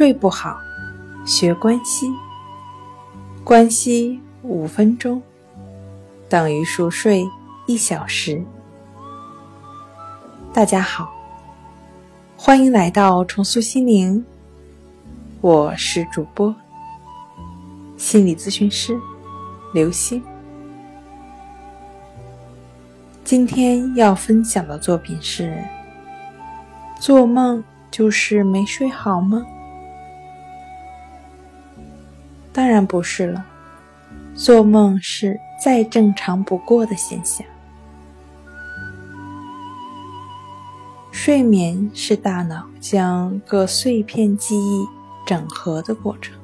睡不好，学关息。关息五分钟等于熟睡一小时。大家好，欢迎来到重塑心灵，我是主播心理咨询师刘星。今天要分享的作品是：做梦就是没睡好吗？当然不是了，做梦是再正常不过的现象。睡眠是大脑将各碎片记忆整合的过程。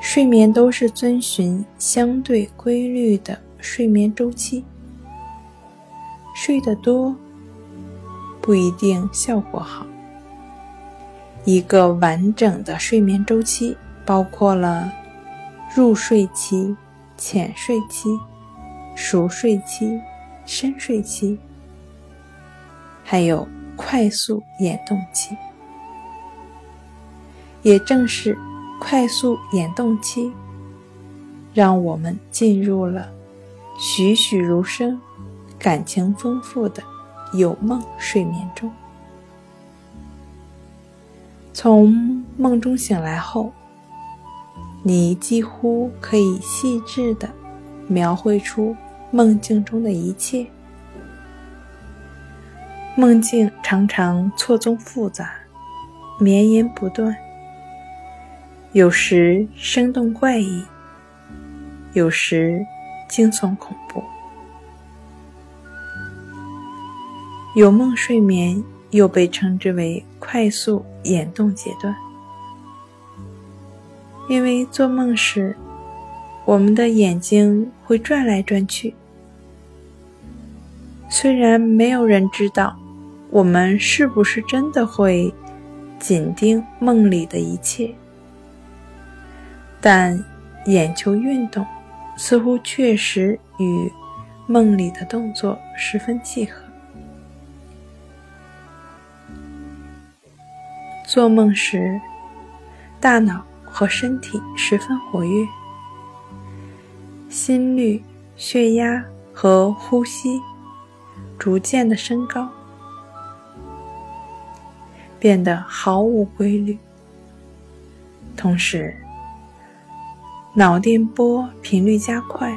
睡眠都是遵循相对规律的。睡眠周期，睡得多不一定效果好。一个完整的睡眠周期包括了入睡期、浅睡期、熟睡期、深睡期，还有快速眼动期。也正是快速眼动期，让我们进入了。栩栩如生、感情丰富的有梦睡眠中，从梦中醒来后，你几乎可以细致的描绘出梦境中的一切。梦境常常错综复杂、绵延不断，有时生动怪异，有时。惊悚恐怖，有梦睡眠又被称之为快速眼动阶段，因为做梦时，我们的眼睛会转来转去。虽然没有人知道我们是不是真的会紧盯梦里的一切，但眼球运动。似乎确实与梦里的动作十分契合。做梦时，大脑和身体十分活跃，心率、血压和呼吸逐渐的升高，变得毫无规律，同时。脑电波频率加快，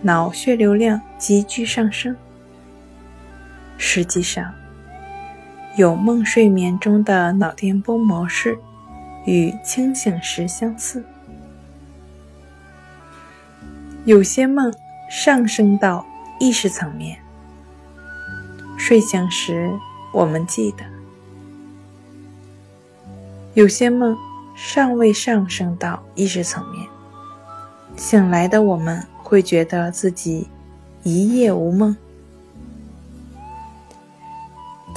脑血流量急剧上升。实际上，有梦睡眠中的脑电波模式与清醒时相似。有些梦上升到意识层面，睡醒时我们记得；有些梦。尚未上升到意识层面，醒来的我们会觉得自己一夜无梦。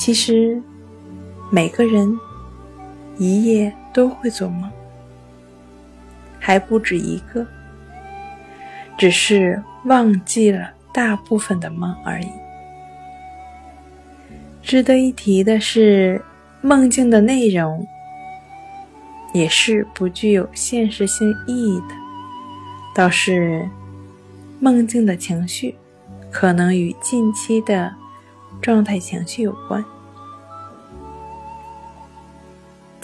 其实，每个人一夜都会做梦，还不止一个，只是忘记了大部分的梦而已。值得一提的是，梦境的内容。也是不具有现实性意义的，倒是梦境的情绪可能与近期的状态情绪有关。